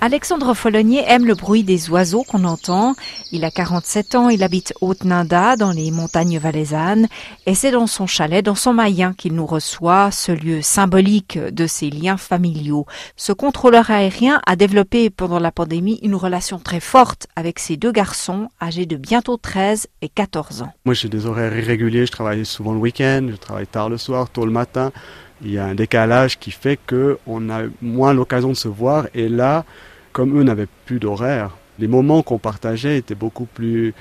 Alexandre Follonier aime le bruit des oiseaux qu'on entend. Il a 47 ans, il habite Haute-Ninda dans les montagnes valaisannes et c'est dans son chalet, dans son maillen qu'il nous reçoit, ce lieu symbolique de ses liens familiaux. Ce contrôleur aérien a développé pendant la pandémie une relation très forte avec ses deux garçons âgés de bientôt 13 et 14 ans. Moi j'ai des horaires irréguliers, je travaille souvent le week-end, je travaille tard le soir, tôt le matin. Il y a un décalage qui fait qu'on a moins l'occasion de se voir et là, comme eux n'avaient plus d'horaire, les moments qu'on partageait étaient beaucoup plus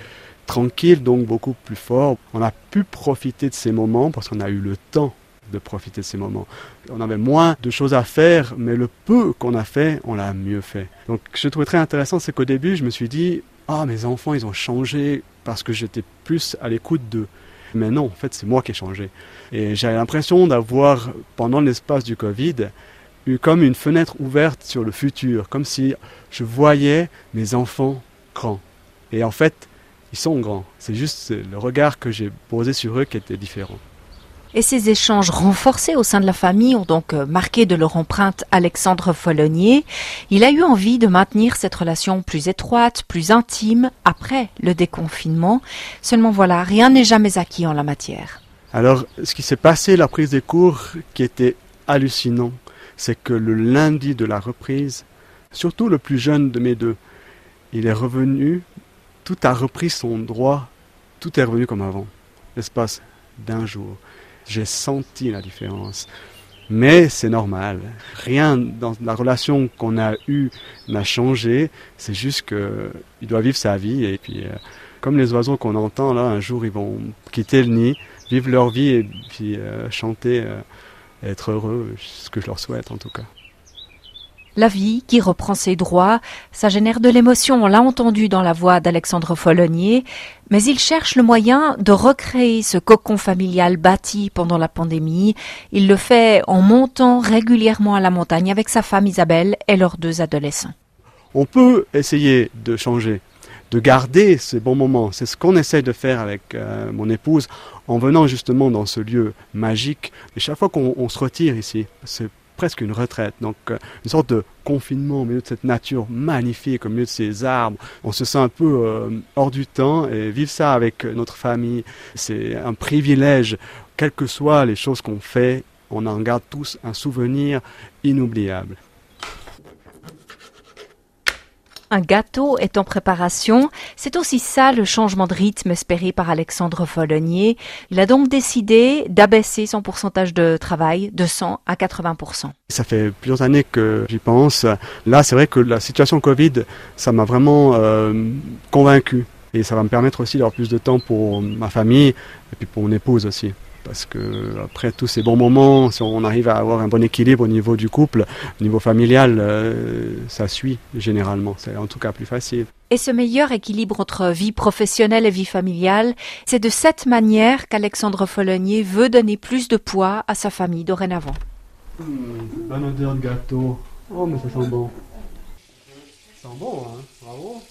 tranquilles, donc beaucoup plus forts. On a pu profiter de ces moments parce qu'on a eu le temps de profiter de ces moments. On avait moins de choses à faire, mais le peu qu'on a fait, on l'a mieux fait. Donc, ce que je trouvais très intéressant, c'est qu'au début, je me suis dit, ah, mes enfants, ils ont changé parce que j'étais plus à l'écoute d'eux. Mais non, en fait, c'est moi qui ai changé. Et j'avais l'impression d'avoir, pendant l'espace du Covid, eu comme une fenêtre ouverte sur le futur, comme si je voyais mes enfants grands. Et en fait, ils sont grands. C'est juste le regard que j'ai posé sur eux qui était différent. Et ces échanges renforcés au sein de la famille ont donc euh, marqué de leur empreinte Alexandre Follonier. Il a eu envie de maintenir cette relation plus étroite, plus intime après le déconfinement. Seulement voilà, rien n'est jamais acquis en la matière. Alors, ce qui s'est passé, la prise des cours, qui était hallucinant, c'est que le lundi de la reprise, surtout le plus jeune de mes deux, il est revenu, tout a repris son droit, tout est revenu comme avant, l'espace d'un jour. J'ai senti la différence. Mais c'est normal. Rien dans la relation qu'on a eue n'a changé. C'est juste qu'il doit vivre sa vie. Et puis, euh, comme les oiseaux qu'on entend là, un jour ils vont quitter le nid, vivre leur vie et puis euh, chanter, euh, être heureux. Ce que je leur souhaite en tout cas. La vie qui reprend ses droits, ça génère de l'émotion, on l'a entendu dans la voix d'Alexandre Follonier, mais il cherche le moyen de recréer ce cocon familial bâti pendant la pandémie. Il le fait en montant régulièrement à la montagne avec sa femme Isabelle et leurs deux adolescents. On peut essayer de changer, de garder ces bons moments. C'est ce qu'on essaie de faire avec euh, mon épouse en venant justement dans ce lieu magique. Et chaque fois qu'on se retire ici, c'est presque une retraite. Donc euh, une sorte de confinement au milieu de cette nature magnifique, au milieu de ces arbres. On se sent un peu euh, hors du temps et vivre ça avec notre famille, c'est un privilège. Quelles que soient les choses qu'on fait, on en garde tous un souvenir inoubliable. Un gâteau est en préparation. C'est aussi ça le changement de rythme espéré par Alexandre Follonier. Il a donc décidé d'abaisser son pourcentage de travail de 100 à 80%. Ça fait plusieurs années que j'y pense. Là, c'est vrai que la situation Covid, ça m'a vraiment euh, convaincu. Et ça va me permettre aussi d'avoir plus de temps pour ma famille et puis pour mon épouse aussi parce que après tous ces bons moments, si on arrive à avoir un bon équilibre au niveau du couple, au niveau familial, euh, ça suit généralement. C'est en tout cas plus facile. Et ce meilleur équilibre entre vie professionnelle et vie familiale, c'est de cette manière qu'Alexandre Follonier veut donner plus de poids à sa famille dorénavant. Mmh, bonne odeur de gâteau. Oh, mais ça sent bon. Ça sent bon, hein Bravo.